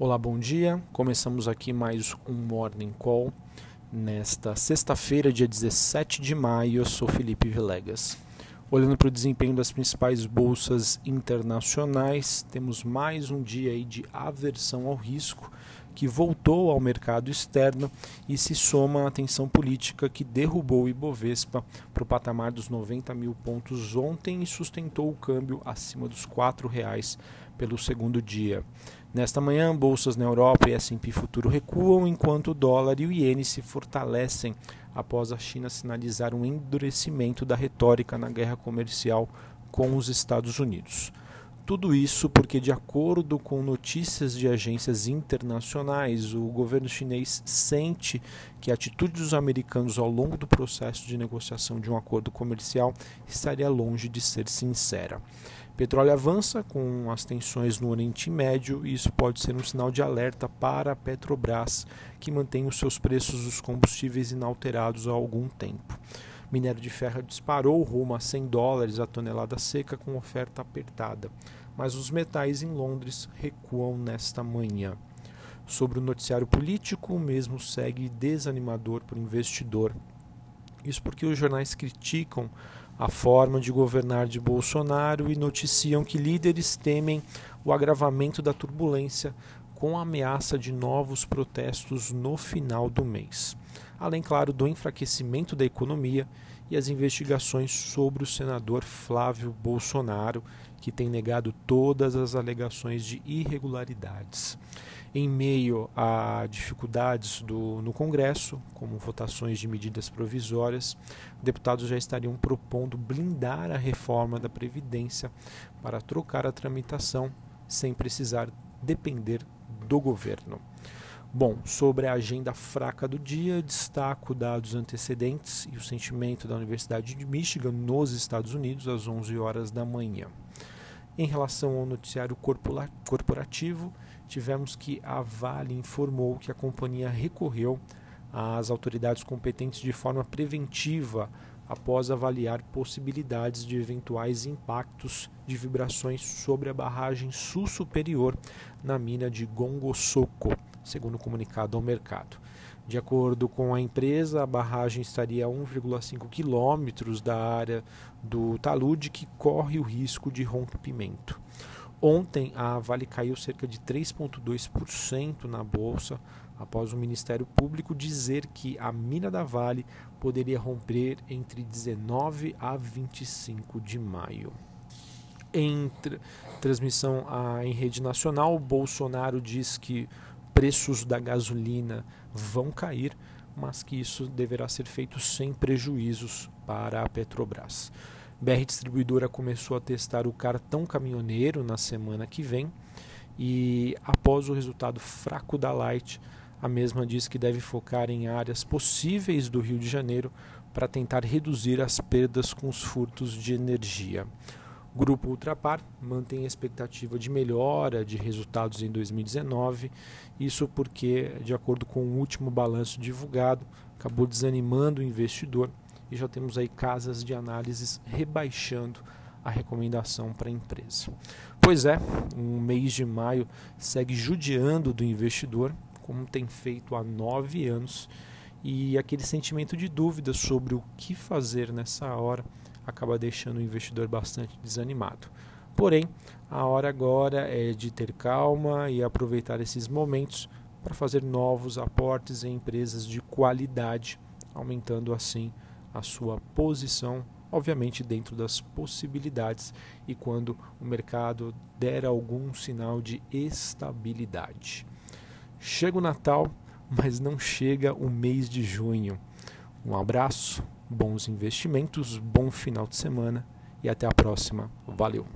Olá, bom dia. Começamos aqui mais um Morning Call. Nesta sexta-feira, dia 17 de maio, eu sou Felipe Vilegas. Olhando para o desempenho das principais bolsas internacionais, temos mais um dia aí de aversão ao risco que voltou ao mercado externo e se soma à tensão política que derrubou o Ibovespa para o patamar dos 90 mil pontos ontem e sustentou o câmbio acima dos R$ 4,00 pelo segundo dia. Nesta manhã, bolsas na Europa e S&P futuro recuam, enquanto o dólar e o iene se fortalecem após a China sinalizar um endurecimento da retórica na guerra comercial com os Estados Unidos. Tudo isso porque, de acordo com notícias de agências internacionais, o governo chinês sente que a atitude dos americanos ao longo do processo de negociação de um acordo comercial estaria longe de ser sincera. Petróleo avança com as tensões no Oriente Médio e isso pode ser um sinal de alerta para a Petrobras, que mantém os seus preços dos combustíveis inalterados há algum tempo. Minério de ferro disparou rumo a 100 dólares a tonelada seca com oferta apertada mas os metais em Londres recuam nesta manhã. Sobre o noticiário político, o mesmo segue desanimador para o investidor. Isso porque os jornais criticam a forma de governar de Bolsonaro e noticiam que líderes temem o agravamento da turbulência com a ameaça de novos protestos no final do mês. Além, claro, do enfraquecimento da economia e as investigações sobre o senador Flávio Bolsonaro, que tem negado todas as alegações de irregularidades. Em meio a dificuldades do, no Congresso, como votações de medidas provisórias, deputados já estariam propondo blindar a reforma da Previdência para trocar a tramitação sem precisar depender do governo. Bom, sobre a agenda fraca do dia, destaco dados antecedentes e o sentimento da Universidade de Michigan nos Estados Unidos às 11 horas da manhã. Em relação ao noticiário corporativo, tivemos que a Vale informou que a companhia recorreu às autoridades competentes de forma preventiva após avaliar possibilidades de eventuais impactos de vibrações sobre a barragem sul superior na mina de Gongosoco, segundo o comunicado ao mercado. De acordo com a empresa, a barragem estaria a 1,5 quilômetros da área do talude que corre o risco de rompimento. Ontem, a Vale caiu cerca de 3,2% na bolsa após o Ministério Público dizer que a mina da Vale poderia romper entre 19 a 25 de maio. Em tr transmissão a, em rede nacional, Bolsonaro diz que preços da gasolina vão cair, mas que isso deverá ser feito sem prejuízos para a Petrobras. BR Distribuidora começou a testar o cartão caminhoneiro na semana que vem e após o resultado fraco da Light, a mesma diz que deve focar em áreas possíveis do Rio de Janeiro para tentar reduzir as perdas com os furtos de energia. Grupo Ultrapar mantém a expectativa de melhora de resultados em 2019, isso porque, de acordo com o último balanço divulgado, acabou desanimando o investidor e já temos aí casas de análises rebaixando a recomendação para a empresa. Pois é, o mês de maio segue judiando do investidor, como tem feito há nove anos, e aquele sentimento de dúvida sobre o que fazer nessa hora acaba deixando o investidor bastante desanimado. Porém, a hora agora é de ter calma e aproveitar esses momentos para fazer novos aportes em empresas de qualidade, aumentando assim a sua posição, obviamente dentro das possibilidades e quando o mercado der algum sinal de estabilidade. Chega o Natal, mas não chega o mês de junho. Um abraço, bons investimentos, bom final de semana e até a próxima. Valeu!